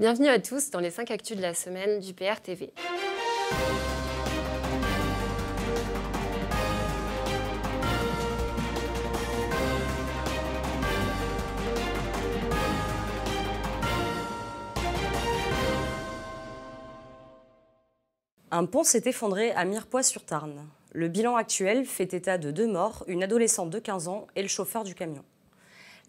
Bienvenue à tous dans les 5 actus de la semaine du PRTV. Un pont s'est effondré à Mirepoix-sur-Tarn. Le bilan actuel fait état de deux morts, une adolescente de 15 ans et le chauffeur du camion.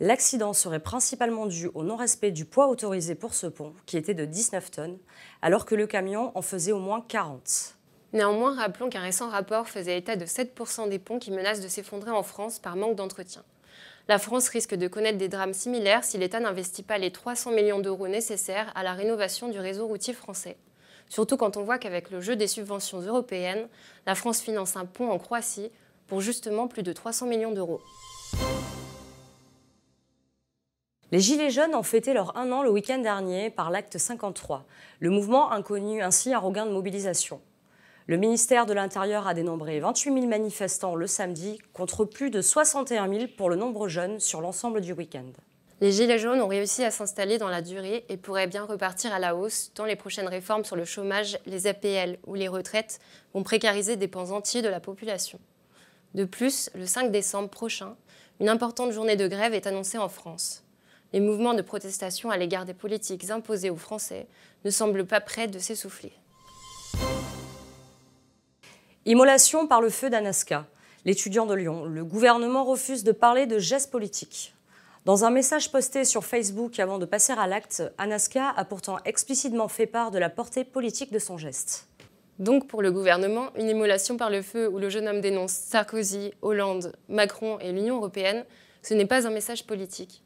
L'accident serait principalement dû au non-respect du poids autorisé pour ce pont, qui était de 19 tonnes, alors que le camion en faisait au moins 40. Néanmoins, rappelons qu'un récent rapport faisait état de 7% des ponts qui menacent de s'effondrer en France par manque d'entretien. La France risque de connaître des drames similaires si l'État n'investit pas les 300 millions d'euros nécessaires à la rénovation du réseau routier français. Surtout quand on voit qu'avec le jeu des subventions européennes, la France finance un pont en Croatie pour justement plus de 300 millions d'euros. Les Gilets jaunes ont fêté leur un an le week-end dernier par l'acte 53. Le mouvement a connu ainsi un regain de mobilisation. Le ministère de l'Intérieur a dénombré 28 000 manifestants le samedi contre plus de 61 000 pour le nombre jeune sur l'ensemble du week-end. Les Gilets jaunes ont réussi à s'installer dans la durée et pourraient bien repartir à la hausse tant les prochaines réformes sur le chômage, les APL ou les retraites vont précariser des pans entiers de la population. De plus, le 5 décembre prochain, une importante journée de grève est annoncée en France. Les mouvements de protestation à l'égard des politiques imposées aux Français ne semblent pas prêts de s'essouffler. Immolation par le feu d'Anaska. L'étudiant de Lyon, le gouvernement refuse de parler de gestes politiques. Dans un message posté sur Facebook avant de passer à l'acte, Anaska a pourtant explicitement fait part de la portée politique de son geste. Donc pour le gouvernement, une immolation par le feu où le jeune homme dénonce Sarkozy, Hollande, Macron et l'Union européenne, ce n'est pas un message politique.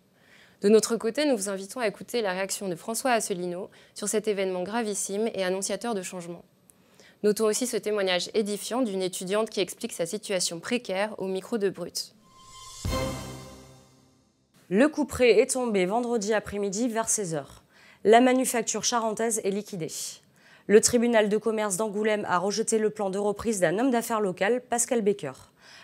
De notre côté, nous vous invitons à écouter la réaction de François Asselineau sur cet événement gravissime et annonciateur de changement. Notons aussi ce témoignage édifiant d'une étudiante qui explique sa situation précaire au micro de Brut. Le coup près est tombé vendredi après-midi vers 16h. La manufacture charentaise est liquidée. Le tribunal de commerce d'Angoulême a rejeté le plan de reprise d'un homme d'affaires local, Pascal Baker.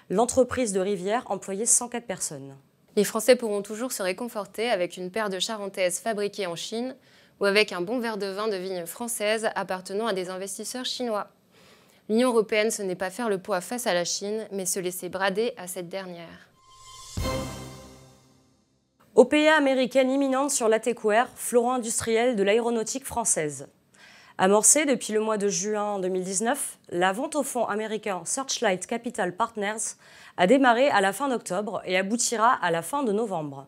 L'entreprise de Rivière employait 104 personnes. Les Français pourront toujours se réconforter avec une paire de charentaises fabriquées en Chine ou avec un bon verre de vin de vigne française appartenant à des investisseurs chinois. L'Union européenne, ce n'est pas faire le poids face à la Chine, mais se laisser brader à cette dernière. OPA américaine imminente sur l'ATECWARE, florent industriel de l'aéronautique française. Amorcée depuis le mois de juin 2019, la vente au fonds américain Searchlight Capital Partners a démarré à la fin d'octobre et aboutira à la fin de novembre.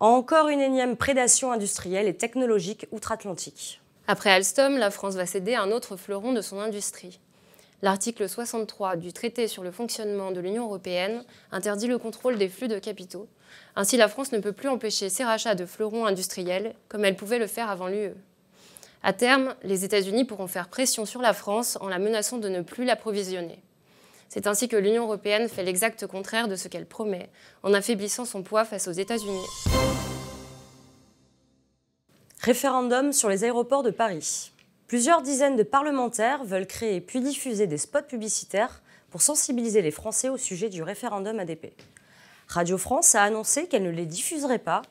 Encore une énième prédation industrielle et technologique outre-Atlantique. Après Alstom, la France va céder un autre fleuron de son industrie. L'article 63 du traité sur le fonctionnement de l'Union européenne interdit le contrôle des flux de capitaux, ainsi, la France ne peut plus empêcher ses rachats de fleurons industriels comme elle pouvait le faire avant l'UE. À terme, les États-Unis pourront faire pression sur la France en la menaçant de ne plus l'approvisionner. C'est ainsi que l'Union européenne fait l'exact contraire de ce qu'elle promet, en affaiblissant son poids face aux États-Unis. Référendum sur les aéroports de Paris. Plusieurs dizaines de parlementaires veulent créer puis diffuser des spots publicitaires pour sensibiliser les Français au sujet du référendum ADP. Radio France a annoncé qu'elle ne les diffuserait pas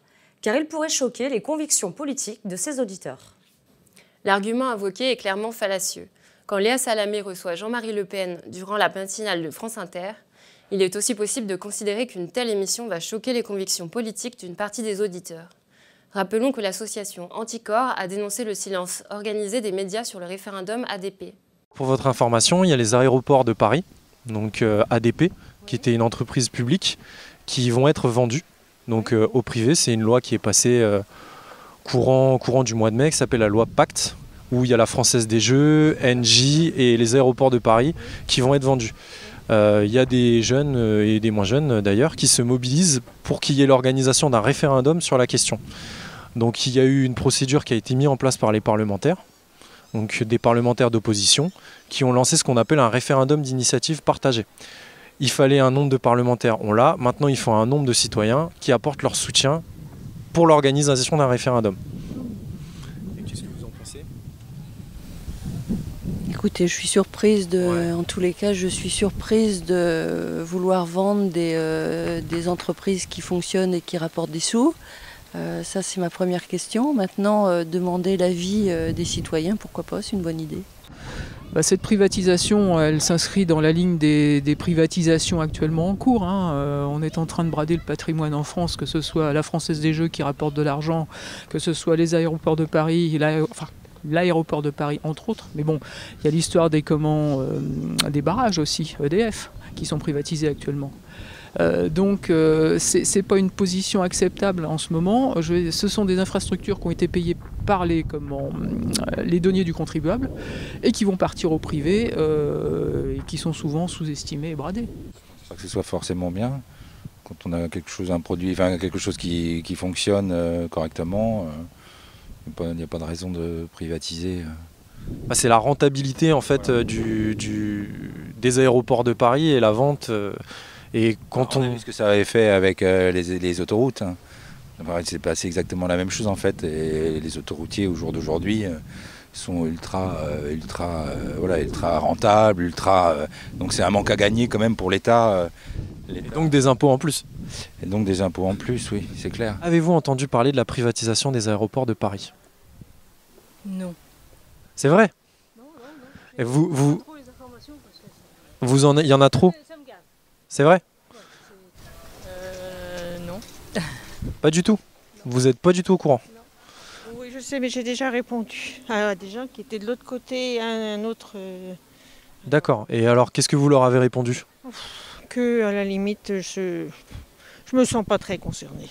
car il pourrait choquer les convictions politiques de ses auditeurs. L'argument invoqué est clairement fallacieux. Quand Léa Salamé reçoit Jean-Marie Le Pen durant la matinale de France Inter, il est aussi possible de considérer qu'une telle émission va choquer les convictions politiques d'une partie des auditeurs. Rappelons que l'association Anticor a dénoncé le silence organisé des médias sur le référendum ADP. Pour votre information, il y a les aéroports de Paris, donc euh, ADP, qui était une entreprise publique, qui vont être vendus donc, euh, au privé. C'est une loi qui est passée euh, courant, du mois de mai, qui s'appelle la loi Pacte, où il y a la Française des Jeux, NJ et les aéroports de Paris qui vont être vendus. Euh, il y a des jeunes et des moins jeunes d'ailleurs qui se mobilisent pour qu'il y ait l'organisation d'un référendum sur la question. Donc il y a eu une procédure qui a été mise en place par les parlementaires, donc des parlementaires d'opposition, qui ont lancé ce qu'on appelle un référendum d'initiative partagée il fallait un nombre de parlementaires, on l'a. Maintenant, il faut un nombre de citoyens qui apportent leur soutien pour l'organisation d'un référendum. qu'est-ce que vous en pensez? Écoutez, je suis surprise de, en tous les cas, je suis surprise de vouloir vendre des, euh, des entreprises qui fonctionnent et qui rapportent des sous. Euh, ça, c'est ma première question. Maintenant, euh, demander l'avis euh, des citoyens, pourquoi pas, c'est une bonne idée. Bah, cette privatisation, elle s'inscrit dans la ligne des, privatisations actuellement en cours. Hein. on est en train de brader le patrimoine en France, que ce soit la Française des Jeux qui rapporte de l'argent, que ce soit les aéroports de Paris, l'aéroport de Paris entre autres. Mais bon, il y a l'histoire des, comment, des barrages aussi, EDF, qui sont privatisés actuellement. Euh, donc euh, ce n'est pas une position acceptable en ce moment. ce sont des infrastructures qui ont été payées par les, comment, euh, les deniers du contribuable et qui vont partir au privé et qui sont souvent sous-estimés et bradés. Pas que ce soit forcément bien. Quand on a quelque chose, un produit, enfin, quelque chose qui, fonctionne correctement, il n'y a, pas de raison de privatiser. Bah, c'est la rentabilité en fait du, des aéroports de Paris et la vente et quand on, a vu ce que ça avait fait avec euh, les, autoroutes, hein. c'est passé exactement la même chose en fait. Et les autoroutiers au jour d'aujourd'hui euh, sont ultra, euh, ultra, voilà, ultra rentables, ultra. donc c'est un manque à gagner quand même pour l'État. Et donc des impôts en plus. Et donc des impôts en plus, oui, c'est clair. Avez-vous entendu parler de la privatisation des aéroports de Paris? Non. C'est vrai? Non, non, non. Et vous, vous, vous en, il y en a trop? C'est vrai euh, Non. Pas du tout Vous n'êtes pas du tout au courant Oui, je sais, mais j'ai déjà répondu à des gens qui étaient de l'autre côté, à un autre. Euh, D'accord. Et alors, qu'est-ce que vous leur avez répondu? Que, à la limite, je je me sens pas très concernée.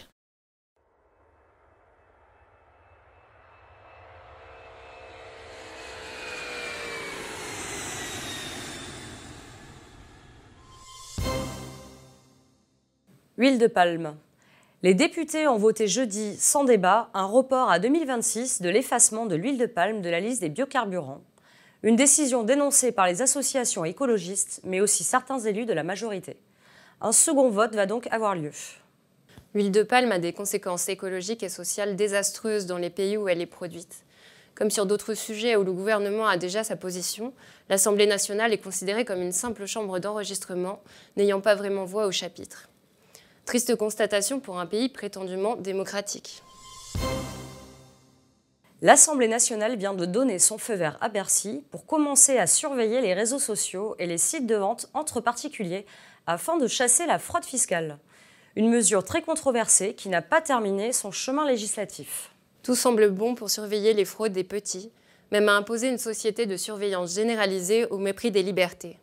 Huile de palme. Les députés ont voté jeudi, sans débat, un report à 2026 de l'effacement de l'huile de palme de la liste des biocarburants. Une décision dénoncée par les associations écologistes, mais aussi certains élus de la majorité. Un second vote va donc avoir lieu. L'huile de palme a des conséquences écologiques et sociales désastreuses dans les pays où elle est produite. Comme sur d'autres sujets où le gouvernement a déjà sa position, l'Assemblée nationale est considérée comme une simple chambre d'enregistrement, n'ayant pas vraiment voix au chapitre. Triste constatation pour un pays prétendument démocratique. L'Assemblée nationale vient de donner son feu vert à Bercy pour commencer à surveiller les réseaux sociaux et les sites de vente entre particuliers afin de chasser la fraude fiscale. Une mesure très controversée qui n'a pas terminé son chemin législatif. Tout semble bon pour surveiller les fraudes des petits, même à imposer une société de surveillance généralisée au mépris des libertés.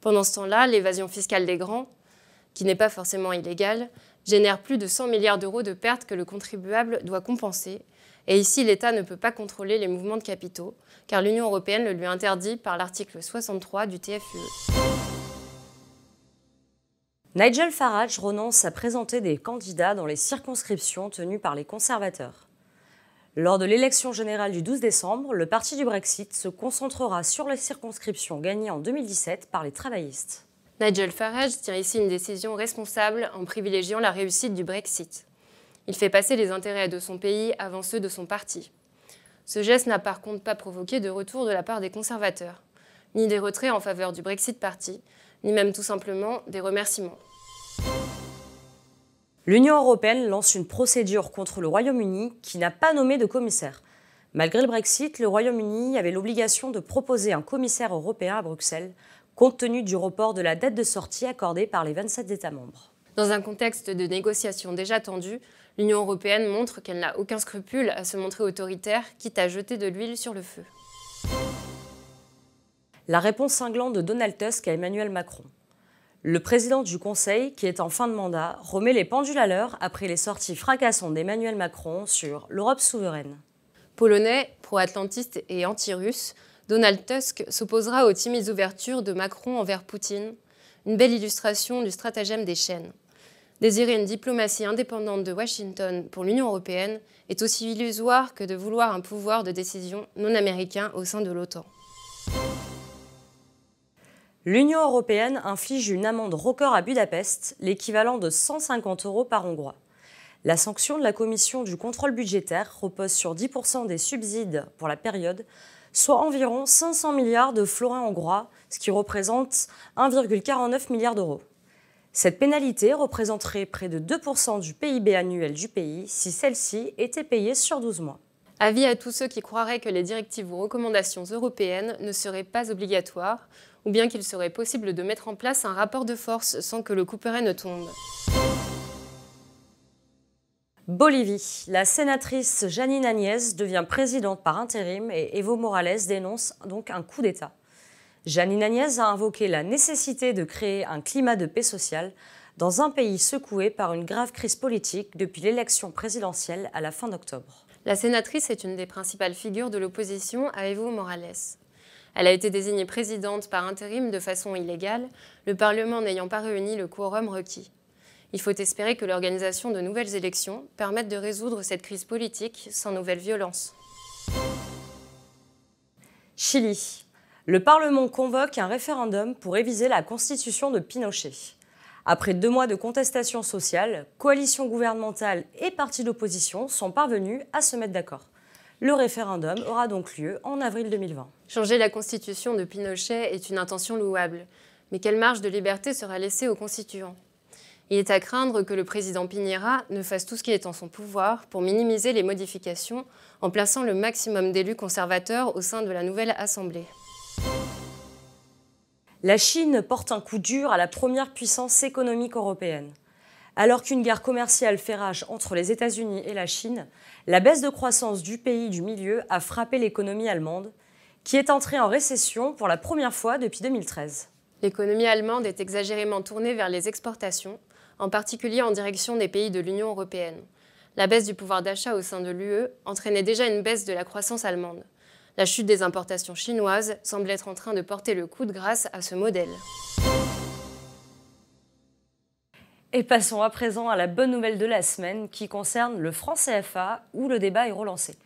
Pendant ce temps-là, l'évasion fiscale des grands, qui n'est pas forcément illégal, génère plus de 100 milliards d'euros de pertes que le contribuable doit compenser. Et ici, l'État ne peut pas contrôler les mouvements de capitaux, car l'Union européenne le lui interdit par l'article 63 du TFUE. Nigel Farage renonce à présenter des candidats dans les circonscriptions tenues par les conservateurs. Lors de l'élection générale du 12 décembre, le parti du Brexit se concentrera sur les circonscriptions gagnées en 2017 par les travaillistes. Nigel Farage tient ici une décision responsable en privilégiant la réussite du Brexit. Il fait passer les intérêts de son pays avant ceux de son parti. Ce geste n'a par contre pas provoqué de retour de la part des conservateurs, ni des retraits en faveur du Brexit Party, ni même tout simplement des remerciements. L'Union européenne lance une procédure contre le Royaume-Uni qui n'a pas nommé de commissaire. Malgré le Brexit, le Royaume-Uni avait l'obligation de proposer un commissaire européen à Bruxelles compte tenu du report de la date de sortie accordée par les 27 États membres. Dans un contexte de négociations déjà tendues, l'Union européenne montre qu'elle n'a aucun scrupule à se montrer autoritaire, quitte à jeter de l'huile sur le feu. La réponse cinglante de Donald Tusk à Emmanuel Macron. Le président du Conseil, qui est en fin de mandat, remet les pendules à l'heure après les sorties fracassantes d'Emmanuel Macron sur l'Europe souveraine. Polonais, pro-atlantiste et anti-russe, Donald Tusk s'opposera aux timides ouvertures de Macron envers Poutine, une belle illustration du stratagème des chaînes. Désirer une diplomatie indépendante de Washington pour l'Union européenne est aussi illusoire que de vouloir un pouvoir de décision non américain au sein de l'OTAN. L'Union européenne inflige une amende record à Budapest, l'équivalent de 150 euros par Hongrois. La sanction de la Commission du contrôle budgétaire repose sur 10% des subsides pour la période, soit environ 500 milliards de florins hongrois, ce qui représente 1,49 milliard d'euros. Cette pénalité représenterait près de 2% du PIB annuel du pays si celle-ci était payée sur 12 mois. Avis à tous ceux qui croiraient que les directives ou recommandations européennes ne seraient pas obligatoires, ou bien qu'il serait possible de mettre en place un rapport de force sans que le couperet ne tombe. Bolivie. La sénatrice Janine Agnès devient présidente par intérim et Evo Morales dénonce donc un coup d'État. Janine Agnès a invoqué la nécessité de créer un climat de paix sociale dans un pays secoué par une grave crise politique depuis l'élection présidentielle à la fin d'octobre. La sénatrice est une des principales figures de l'opposition à Evo Morales. Elle a été désignée présidente par intérim de façon illégale, le Parlement n'ayant pas réuni le quorum requis. Il faut espérer que l'organisation de nouvelles élections permette de résoudre cette crise politique sans nouvelles violences. Chili. Le Parlement convoque un référendum pour réviser la constitution de Pinochet. Après deux mois de contestation sociale, coalition gouvernementale et partis d'opposition sont parvenus à se mettre d'accord. Le référendum aura donc lieu en avril 2020. Changer la constitution de Pinochet est une intention louable, mais quelle marge de liberté sera laissée aux constituants? Il est à craindre que le président Piñera ne fasse tout ce qui est en son pouvoir pour minimiser les modifications en plaçant le maximum d'élus conservateurs au sein de la nouvelle Assemblée. La Chine porte un coup dur à la première puissance économique européenne. Alors qu'une guerre commerciale fait rage entre les États-Unis et la Chine, la baisse de croissance du pays du milieu a frappé l'économie allemande, qui est entrée en récession pour la première fois depuis 2013. L'économie allemande est exagérément tournée vers les exportations, en particulier en direction des pays de l'Union européenne. La baisse du pouvoir d'achat au sein de l'UE entraînait déjà une baisse de la croissance allemande. La chute des importations chinoises semble être en train de porter le coup de grâce à ce modèle. Et passons à présent à la bonne nouvelle de la semaine qui concerne le franc CFA où le débat est relancé.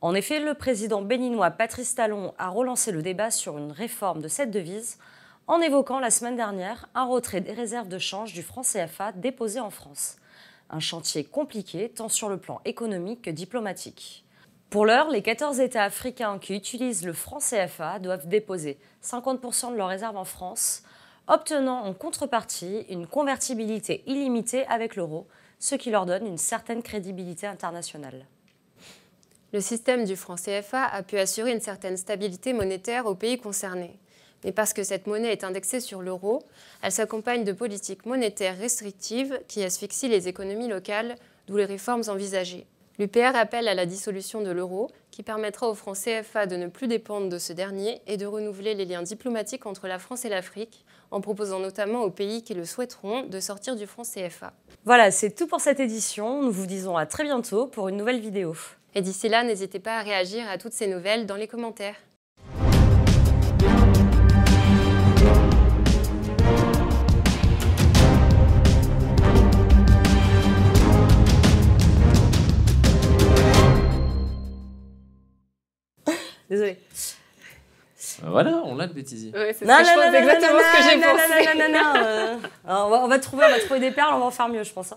En effet, le président béninois Patrice Talon a relancé le débat sur une réforme de cette devise en évoquant la semaine dernière un retrait des réserves de change du franc CFA déposé en France. Un chantier compliqué tant sur le plan économique que diplomatique. Pour l'heure, les 14 États africains qui utilisent le franc CFA doivent déposer 50% de leurs réserves en France, obtenant en contrepartie une convertibilité illimitée avec l'euro, ce qui leur donne une certaine crédibilité internationale. Le système du franc CFA a pu assurer une certaine stabilité monétaire aux pays concernés mais parce que cette monnaie est indexée sur l'euro, elle s'accompagne de politiques monétaires restrictives qui asphyxient les économies locales, d'où les réformes envisagées. L'UPR appelle à la dissolution de l'euro, qui permettra au franc CFA de ne plus dépendre de ce dernier et de renouveler les liens diplomatiques entre la France et l'Afrique, en proposant notamment aux pays qui le souhaiteront de sortir du franc CFA. Voilà, c'est tout pour cette édition. Nous vous disons à très bientôt pour une nouvelle vidéo. Et d'ici là, n'hésitez pas à réagir à toutes ces nouvelles dans les commentaires. Désolée. Voilà, on l'a le bêtisier. Ouais, c'est exactement ce que j'ai pensé. on, va, on, va trouver, on va trouver des perles, on va en faire mieux, je pense. Hein.